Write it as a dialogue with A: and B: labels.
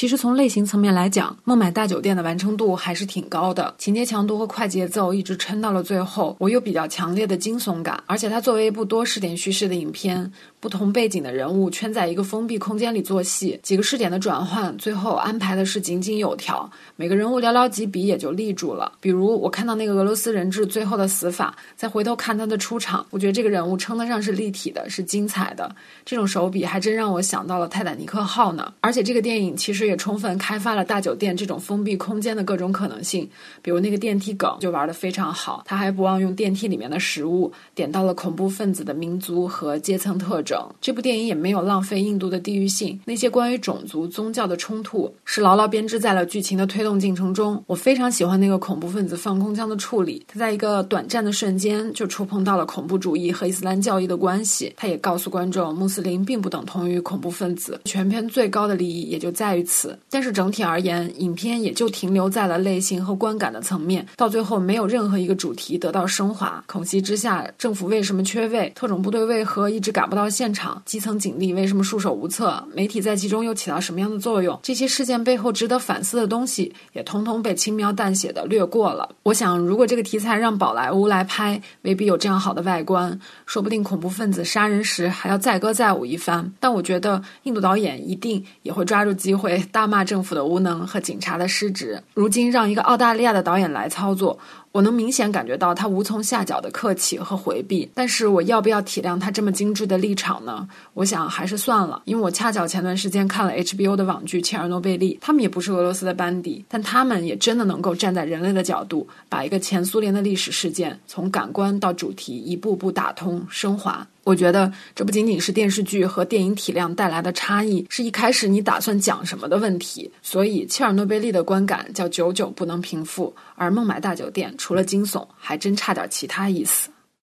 A: 其实从类型层面来讲，《孟买大酒店》的完成度还是挺高的，情节强度和快节奏一直撑到了最后。我有比较强烈的惊悚感，而且它作为一部多视点叙事的影片，不同背景的人物圈在一个封闭空间里做戏，几个视点的转换，最后安排的是井井有条，每个人物寥寥几笔也就立住了。比如我看到那个俄罗斯人质最后的死法，再回头看他的出场，我觉得这个人物称得上是立体的，是精彩的。这种手笔还真让我想到了《泰坦尼克号》呢。而且这个电影其实也充分开发了大酒店这种封闭空间的各种可能性，比如那个电梯梗就玩得非常好，他还不忘用电梯里面的食物点到了恐怖分子的民族和阶层特征。这部电影也没有浪费印度的地域性，那些关于种族、宗教的冲突是牢牢编织在了剧情的推动进程中。我非常喜欢那个恐怖分子放空枪的处理，他在一个短暂的瞬间就触碰到了恐怖主义和伊斯兰教义的关系，他也告诉观众，穆斯林并不等同于恐怖分子。全片最高的利益也就在于此。但是整体而言，影片也就停留在了类型和观感的层面，到最后没有任何一个主题得到升华。恐袭之下，政府为什么缺位？特种部队为何一直赶不到现场？基层警力为什么束手无策？媒体在其中又起到什么样的作用？这些事件背后值得反思的东西，也通通被轻描淡写的略过了。我想，如果这个题材让宝莱坞来拍，未必有这样好的外观，说不定恐怖分子杀人时还要载歌载舞一番。但我觉得，印度导演一定也会抓住机会大骂政府的无能和警察的失职。如今让一个澳大利亚的导演来操作。我能明显感觉到他无从下脚的客气和回避，但是我要不要体谅他这么精致的立场呢？我想还是算了，因为我恰巧前段时间看了 HBO 的网剧《切尔诺贝利》，他们也不是俄罗斯的班底，但他们也真的能够站在人类的角度，把一个前苏联的历史事件从感官到主题一步步打通升华。我觉得这不仅仅是电视剧和电影体量带来的差异，是一开始你打算讲什么的问题。所以切尔诺贝利的观感叫久久不能平复，而孟买大酒店除了惊悚，还真差点其他意思。